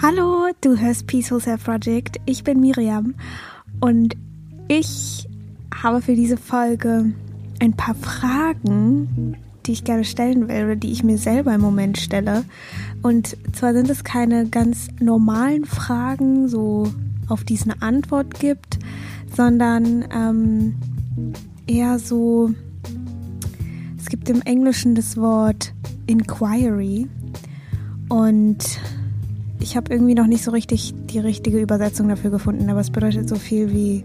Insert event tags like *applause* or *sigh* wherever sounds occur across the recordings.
Hallo, du hörst Peaceful Self Project. Ich bin Miriam und ich habe für diese Folge ein paar Fragen, die ich gerne stellen will oder die ich mir selber im Moment stelle. Und zwar sind es keine ganz normalen Fragen, so auf die es eine Antwort gibt, sondern ähm, eher so, es gibt im Englischen das Wort Inquiry und ich habe irgendwie noch nicht so richtig die richtige Übersetzung dafür gefunden, aber es bedeutet so viel wie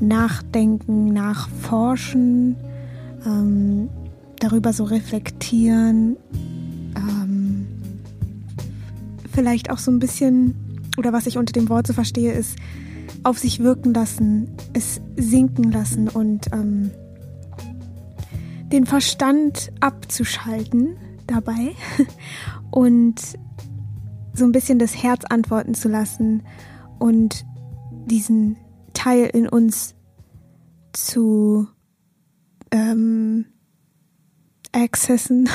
nachdenken, nachforschen, ähm, darüber so reflektieren, ähm, vielleicht auch so ein bisschen, oder was ich unter dem Wort so verstehe, ist auf sich wirken lassen, es sinken lassen und ähm, den Verstand abzuschalten dabei. *laughs* Und so ein bisschen das Herz antworten zu lassen und diesen Teil in uns zu ähm, accessen.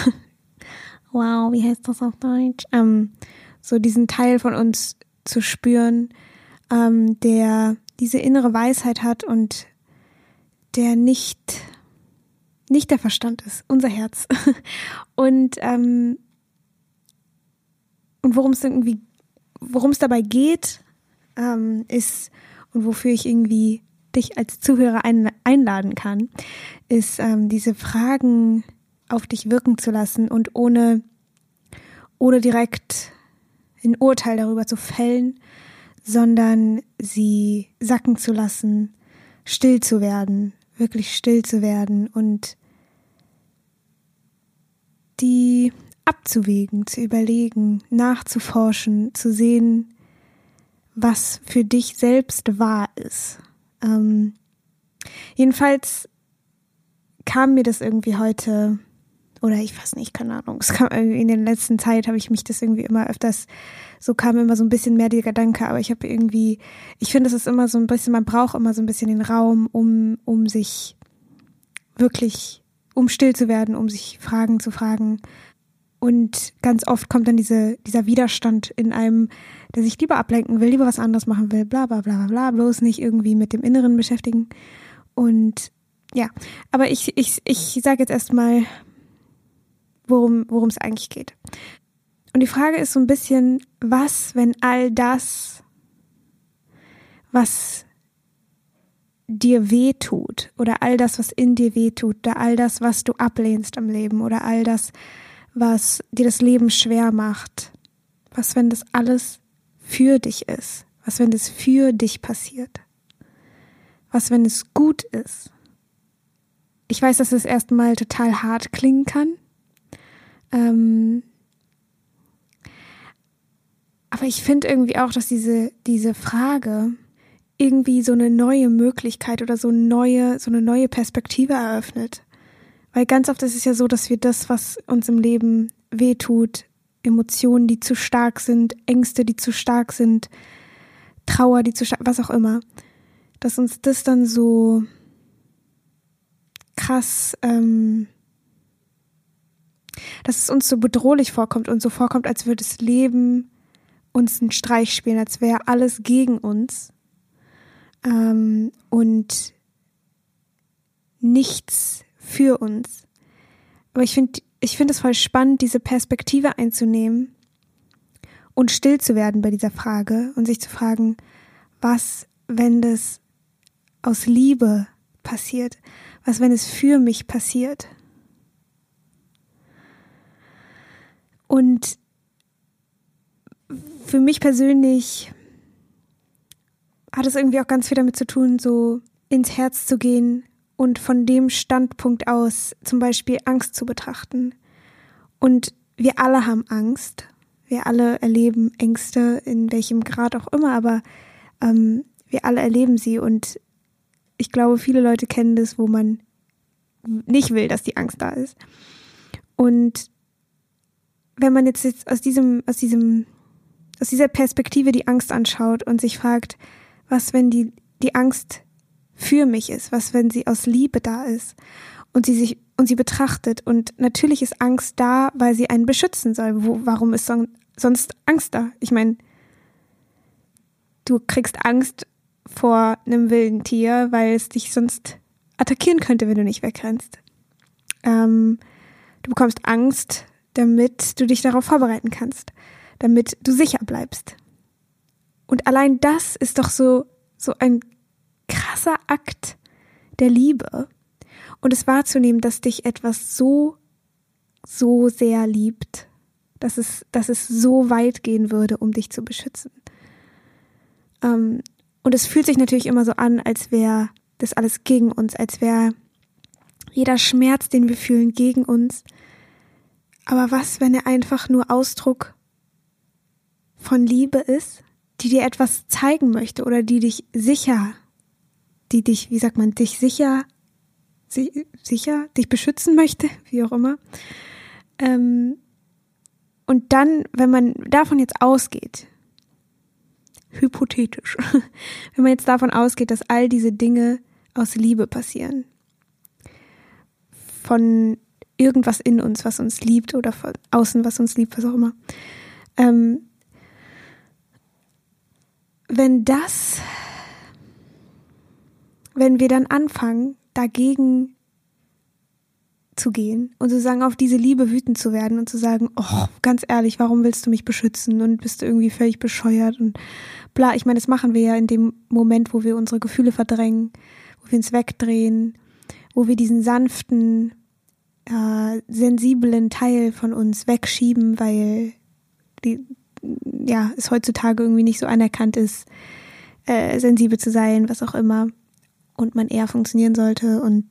*laughs* wow, wie heißt das auf Deutsch? Ähm, so diesen Teil von uns zu spüren, ähm, der diese innere Weisheit hat und der nicht nicht der Verstand ist, unser Herz. *laughs* Und ähm, und worum es irgendwie, worum es dabei geht, ähm, ist und wofür ich irgendwie dich als Zuhörer ein, einladen kann, ist ähm, diese Fragen auf dich wirken zu lassen und ohne, ohne direkt ein Urteil darüber zu fällen, sondern sie sacken zu lassen, still zu werden, wirklich still zu werden und die abzuwägen, zu überlegen, nachzuforschen, zu sehen, was für dich selbst wahr ist. Ähm, jedenfalls kam mir das irgendwie heute, oder ich weiß nicht, keine Ahnung, es kam irgendwie in der letzten Zeit habe ich mich das irgendwie immer öfters, so kam immer so ein bisschen mehr der Gedanke, aber ich habe irgendwie, ich finde, es ist immer so ein bisschen, man braucht immer so ein bisschen den Raum, um, um sich wirklich, um still zu werden, um sich Fragen zu fragen, und ganz oft kommt dann diese, dieser Widerstand in einem, der sich lieber ablenken will, lieber was anderes machen will, bla bla bla bla bloß nicht irgendwie mit dem Inneren beschäftigen. Und ja, aber ich, ich, ich sage jetzt erstmal, worum, worum es eigentlich geht. Und die Frage ist so ein bisschen, was, wenn all das, was dir weh tut, oder all das, was in dir weh tut, oder all das, was du ablehnst am Leben, oder all das, was dir das Leben schwer macht? Was, wenn das alles für dich ist? Was, wenn das für dich passiert? Was, wenn es gut ist? Ich weiß, dass es erstmal total hart klingen kann. Ähm, aber ich finde irgendwie auch, dass diese, diese Frage irgendwie so eine neue Möglichkeit oder so neue, so eine neue Perspektive eröffnet. Weil ganz oft ist es ja so, dass wir das, was uns im Leben wehtut, Emotionen, die zu stark sind, Ängste, die zu stark sind, Trauer, die zu stark, was auch immer, dass uns das dann so krass, ähm, dass es uns so bedrohlich vorkommt und so vorkommt, als würde das Leben uns einen Streich spielen, als wäre alles gegen uns ähm, und nichts für uns. Aber ich finde ich finde es voll spannend, diese Perspektive einzunehmen und still zu werden bei dieser Frage und sich zu fragen, was, wenn das aus Liebe passiert? Was, wenn es für mich passiert? Und für mich persönlich hat es irgendwie auch ganz viel damit zu tun, so ins Herz zu gehen und von dem Standpunkt aus zum Beispiel Angst zu betrachten. Und wir alle haben Angst. Wir alle erleben Ängste, in welchem Grad auch immer, aber ähm, wir alle erleben sie. Und ich glaube, viele Leute kennen das, wo man nicht will, dass die Angst da ist. Und wenn man jetzt, jetzt aus diesem, aus diesem, aus dieser Perspektive die Angst anschaut und sich fragt, was, wenn die, die Angst für mich ist, was, wenn sie aus Liebe da ist und sie sich und sie betrachtet und natürlich ist Angst da, weil sie einen beschützen soll. Wo, warum ist sonst Angst da. Ich meine, du kriegst Angst vor einem wilden Tier, weil es dich sonst attackieren könnte, wenn du nicht wegrennst. Ähm, du bekommst Angst, damit du dich darauf vorbereiten kannst, damit du sicher bleibst. Und allein das ist doch so, so ein krasser Akt der Liebe. Und es wahrzunehmen, dass dich etwas so, so sehr liebt, dass es, dass es so weit gehen würde, um dich zu beschützen. Ähm, und es fühlt sich natürlich immer so an, als wäre das alles gegen uns, als wäre jeder Schmerz, den wir fühlen, gegen uns. Aber was, wenn er einfach nur Ausdruck von Liebe ist, die dir etwas zeigen möchte oder die dich sicher, die dich, wie sagt man, dich sicher, si sicher, dich beschützen möchte, *laughs* wie auch immer. Ähm, und dann, wenn man davon jetzt ausgeht, hypothetisch, *laughs* wenn man jetzt davon ausgeht, dass all diese Dinge aus Liebe passieren, von irgendwas in uns, was uns liebt oder von außen, was uns liebt, was auch immer. Ähm, wenn das, wenn wir dann anfangen, dagegen zu gehen und sozusagen auf diese Liebe wütend zu werden und zu sagen, oh, ganz ehrlich, warum willst du mich beschützen und bist du irgendwie völlig bescheuert und bla. Ich meine, das machen wir ja in dem Moment, wo wir unsere Gefühle verdrängen, wo wir uns wegdrehen, wo wir diesen sanften, äh, sensiblen Teil von uns wegschieben, weil die, ja, es heutzutage irgendwie nicht so anerkannt ist, äh, sensibel zu sein, was auch immer. Und man eher funktionieren sollte und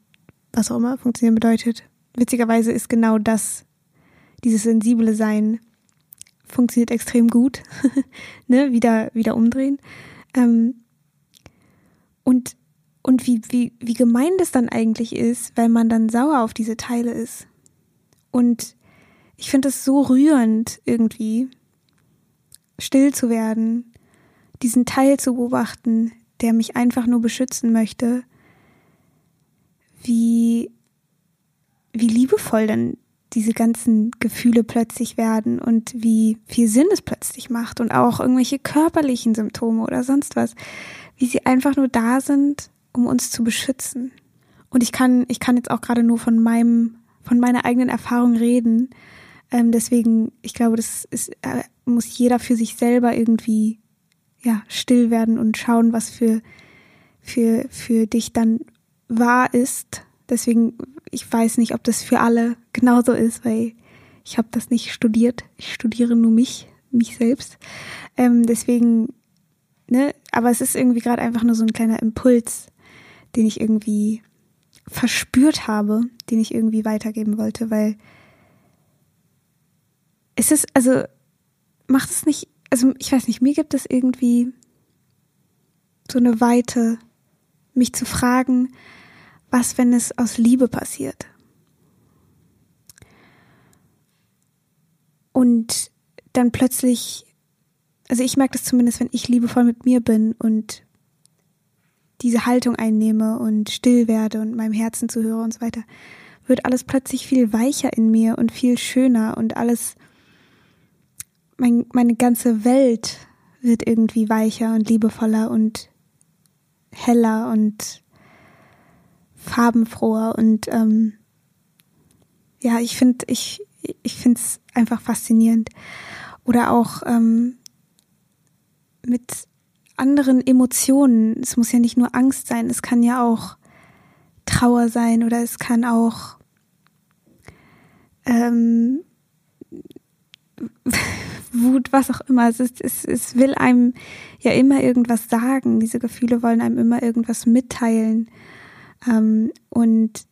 was auch immer funktionieren bedeutet witzigerweise ist genau das, dieses sensible Sein, funktioniert extrem gut. *laughs* ne? Wieder, wieder umdrehen. Ähm, und und wie, wie, wie gemein das dann eigentlich ist, weil man dann sauer auf diese Teile ist. Und ich finde es so rührend, irgendwie still zu werden, diesen Teil zu beobachten, der mich einfach nur beschützen möchte, wie wie liebevoll dann diese ganzen Gefühle plötzlich werden und wie viel Sinn es plötzlich macht und auch irgendwelche körperlichen Symptome oder sonst was, wie sie einfach nur da sind, um uns zu beschützen. Und ich kann, ich kann jetzt auch gerade nur von meinem, von meiner eigenen Erfahrung reden. Ähm, deswegen, ich glaube, das ist, äh, muss jeder für sich selber irgendwie, ja, still werden und schauen, was für, für, für dich dann wahr ist. Deswegen ich weiß nicht, ob das für alle genauso ist, weil ich habe das nicht studiert. Ich studiere nur mich, mich selbst. Ähm, deswegen, ne, aber es ist irgendwie gerade einfach nur so ein kleiner Impuls, den ich irgendwie verspürt habe, den ich irgendwie weitergeben wollte, weil es ist, also macht es nicht, also ich weiß nicht, mir gibt es irgendwie so eine Weite, mich zu fragen, was, wenn es aus Liebe passiert? Und dann plötzlich, also ich merke das zumindest, wenn ich liebevoll mit mir bin und diese Haltung einnehme und still werde und meinem Herzen zuhöre und so weiter, wird alles plötzlich viel weicher in mir und viel schöner und alles, mein, meine ganze Welt wird irgendwie weicher und liebevoller und heller und farbenfroher und ähm, ja, ich finde, ich, ich finde es einfach faszinierend. Oder auch ähm, mit anderen Emotionen. Es muss ja nicht nur Angst sein, es kann ja auch Trauer sein oder es kann auch ähm, *laughs* Wut, was auch immer. Es, ist, es, es will einem ja immer irgendwas sagen. Diese Gefühle wollen einem immer irgendwas mitteilen. Ähm, und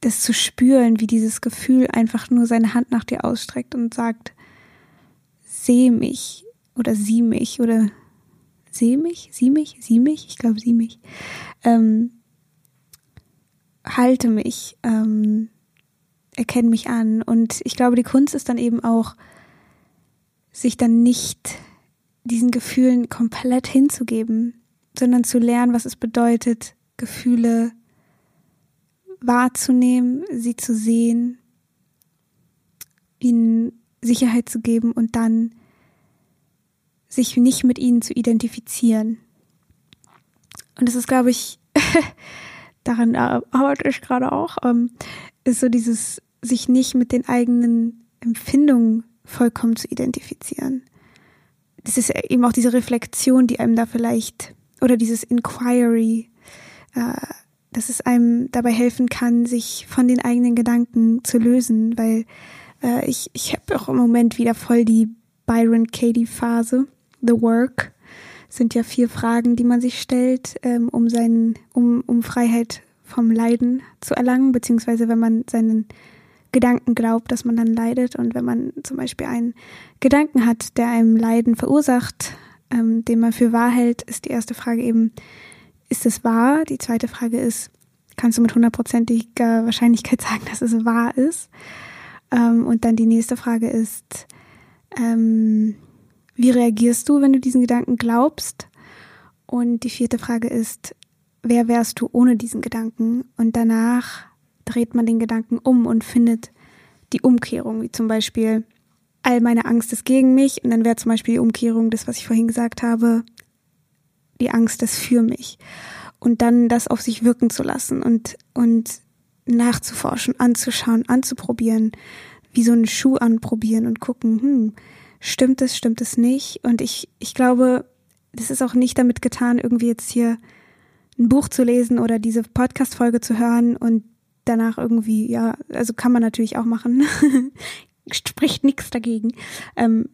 das zu spüren, wie dieses Gefühl einfach nur seine Hand nach dir ausstreckt und sagt, seh mich oder sieh mich oder seh mich, sieh mich, sieh mich, ich glaube sieh mich, ähm, halte mich, ähm, erkenne mich an und ich glaube, die Kunst ist dann eben auch, sich dann nicht diesen Gefühlen komplett hinzugeben, sondern zu lernen, was es bedeutet, Gefühle wahrzunehmen, sie zu sehen, ihnen Sicherheit zu geben und dann sich nicht mit ihnen zu identifizieren. Und das ist, glaube ich, *laughs* daran arbeite ich gerade auch, ähm, ist so dieses, sich nicht mit den eigenen Empfindungen vollkommen zu identifizieren. Das ist eben auch diese Reflexion, die einem da vielleicht, oder dieses Inquiry, äh, dass es einem dabei helfen kann, sich von den eigenen Gedanken zu lösen, weil äh, ich, ich habe auch im Moment wieder voll die Byron Katie Phase. The Work sind ja vier Fragen, die man sich stellt, ähm, um seinen, um, um Freiheit vom Leiden zu erlangen, beziehungsweise wenn man seinen Gedanken glaubt, dass man dann leidet und wenn man zum Beispiel einen Gedanken hat, der einem Leiden verursacht, ähm, den man für wahr hält, ist die erste Frage eben, ist es wahr? Die zweite Frage ist, kannst du mit hundertprozentiger Wahrscheinlichkeit *laughs* sagen, dass es wahr ist? Ähm, und dann die nächste Frage ist, ähm, wie reagierst du, wenn du diesen Gedanken glaubst? Und die vierte Frage ist, wer wärst du ohne diesen Gedanken? Und danach dreht man den Gedanken um und findet die Umkehrung, wie zum Beispiel, all meine Angst ist gegen mich. Und dann wäre zum Beispiel die Umkehrung, das, was ich vorhin gesagt habe, die Angst ist für mich. Und dann das auf sich wirken zu lassen und, und nachzuforschen, anzuschauen, anzuprobieren, wie so einen Schuh anprobieren und gucken, hm, stimmt es, stimmt es nicht? Und ich, ich glaube, das ist auch nicht damit getan, irgendwie jetzt hier ein Buch zu lesen oder diese Podcast-Folge zu hören und danach irgendwie, ja, also kann man natürlich auch machen. *laughs* Spricht nichts dagegen. Ähm,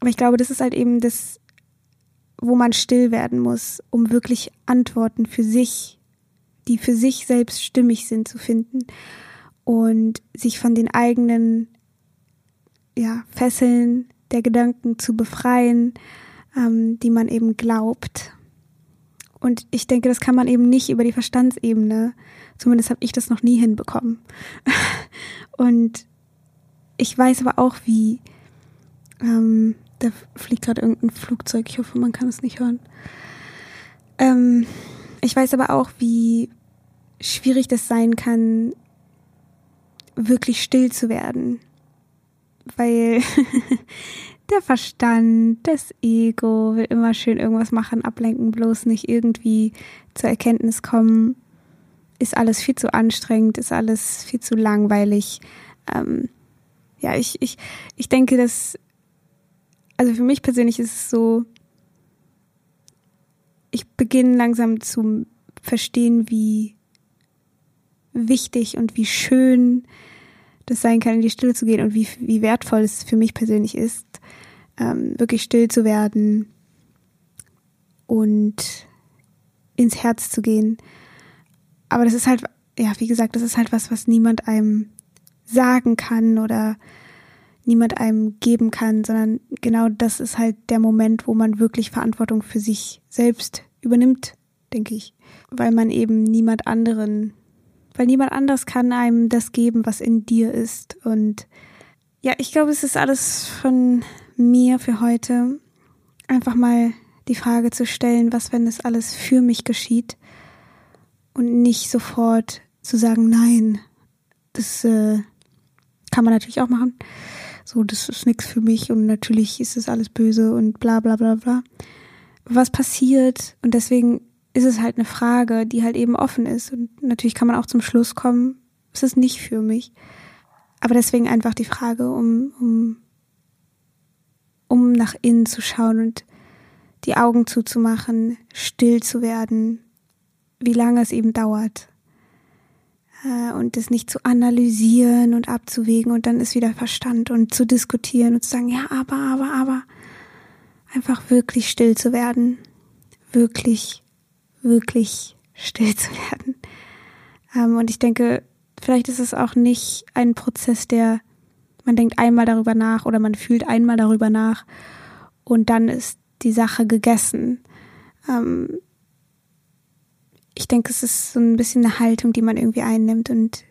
aber ich glaube, das ist halt eben das, wo man still werden muss, um wirklich Antworten für sich, die für sich selbst stimmig sind, zu finden und sich von den eigenen ja, Fesseln der Gedanken zu befreien, ähm, die man eben glaubt. Und ich denke, das kann man eben nicht über die Verstandsebene. Zumindest habe ich das noch nie hinbekommen. *laughs* und ich weiß aber auch, wie ähm, da fliegt gerade irgendein Flugzeug. Ich hoffe, man kann es nicht hören. Ähm, ich weiß aber auch, wie schwierig das sein kann, wirklich still zu werden. Weil *laughs* der Verstand, das Ego will immer schön irgendwas machen, ablenken, bloß nicht irgendwie zur Erkenntnis kommen. Ist alles viel zu anstrengend, ist alles viel zu langweilig. Ähm, ja, ich, ich, ich denke, dass also für mich persönlich ist es so, ich beginne langsam zu verstehen, wie wichtig und wie schön das sein kann, in die Stille zu gehen und wie, wie wertvoll es für mich persönlich ist, ähm, wirklich still zu werden und ins Herz zu gehen. Aber das ist halt, ja, wie gesagt, das ist halt was, was niemand einem sagen kann oder niemand einem geben kann, sondern genau das ist halt der Moment, wo man wirklich Verantwortung für sich selbst übernimmt, denke ich. Weil man eben niemand anderen, weil niemand anders kann einem das geben, was in dir ist. Und ja, ich glaube, es ist alles von mir für heute. Einfach mal die Frage zu stellen, was, wenn das alles für mich geschieht und nicht sofort zu sagen, nein, das äh, kann man natürlich auch machen so, das ist nichts für mich und natürlich ist es alles böse und bla bla bla bla. Was passiert? Und deswegen ist es halt eine Frage, die halt eben offen ist. Und natürlich kann man auch zum Schluss kommen, es ist nicht für mich. Aber deswegen einfach die Frage, um, um, um nach innen zu schauen und die Augen zuzumachen, still zu werden, wie lange es eben dauert äh, und das nicht zu analysieren und abzuwägen und dann ist wieder Verstand und zu diskutieren und zu sagen, ja, aber, aber, aber. Einfach wirklich still zu werden. Wirklich, wirklich still zu werden. Ähm, und ich denke, vielleicht ist es auch nicht ein Prozess, der man denkt einmal darüber nach oder man fühlt einmal darüber nach und dann ist die Sache gegessen. Ähm, ich denke, es ist so ein bisschen eine Haltung, die man irgendwie einnimmt und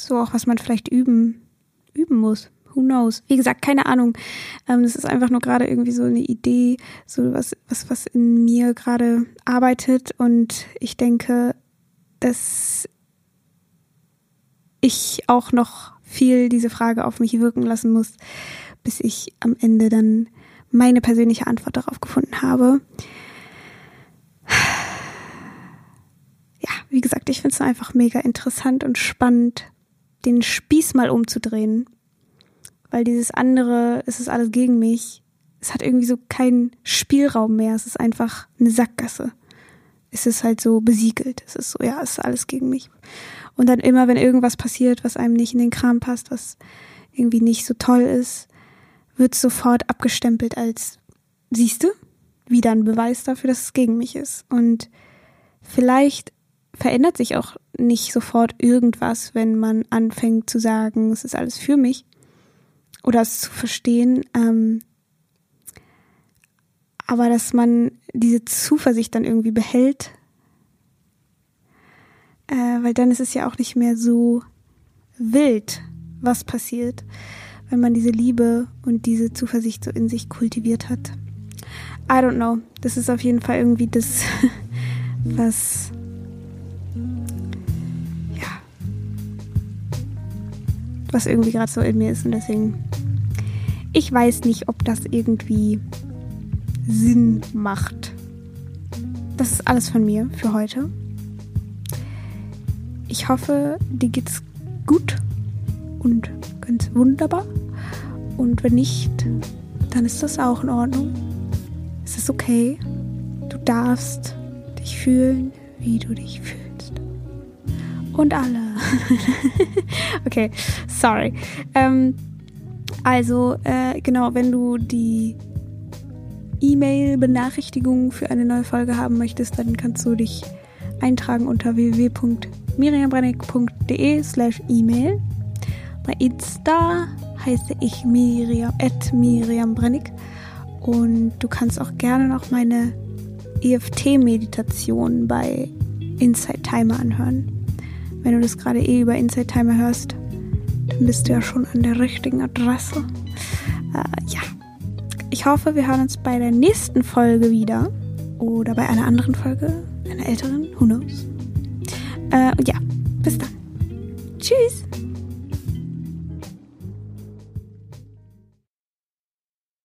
so auch, was man vielleicht üben, üben muss. Who knows? Wie gesagt, keine Ahnung. Ähm, das ist einfach nur gerade irgendwie so eine Idee, so was, was, was in mir gerade arbeitet und ich denke, dass ich auch noch viel diese Frage auf mich wirken lassen muss, bis ich am Ende dann meine persönliche Antwort darauf gefunden habe. Ja, wie gesagt, ich finde es einfach mega interessant und spannend, den Spieß mal umzudrehen. Weil dieses andere, es ist alles gegen mich, es hat irgendwie so keinen Spielraum mehr. Es ist einfach eine Sackgasse. Es ist halt so besiegelt. Es ist so, ja, es ist alles gegen mich. Und dann immer, wenn irgendwas passiert, was einem nicht in den Kram passt, was irgendwie nicht so toll ist, wird sofort abgestempelt als, siehst du, wieder ein Beweis dafür, dass es gegen mich ist. Und vielleicht verändert sich auch nicht sofort irgendwas, wenn man anfängt zu sagen, es ist alles für mich. Oder es zu verstehen, ähm, aber dass man diese Zuversicht dann irgendwie behält, äh, weil dann ist es ja auch nicht mehr so wild, was passiert, wenn man diese Liebe und diese Zuversicht so in sich kultiviert hat. I don't know. Das ist auf jeden Fall irgendwie das, *laughs* was was irgendwie gerade so in mir ist und deswegen ich weiß nicht, ob das irgendwie Sinn macht. Das ist alles von mir für heute. Ich hoffe, dir geht's gut und ganz wunderbar. Und wenn nicht, dann ist das auch in Ordnung. Es ist okay. Du darfst dich fühlen, wie du dich fühlst. Und alle. *laughs* okay, sorry. Ähm, also, äh, genau, wenn du die E-Mail-Benachrichtigungen für eine neue Folge haben möchtest, dann kannst du dich eintragen unter www.miriambrennig.de slash E-Mail. Bei Insta heiße ich Miriam, at Miriam Brennig. Und du kannst auch gerne noch meine EFT-Meditation bei Inside Timer anhören. Wenn du das gerade eh über Inside Timer hörst, dann bist du ja schon an der richtigen Adresse. Äh, ja, ich hoffe, wir hören uns bei der nächsten Folge wieder. Oder bei einer anderen Folge, einer älteren, who knows. Äh, und ja, bis dann. Tschüss.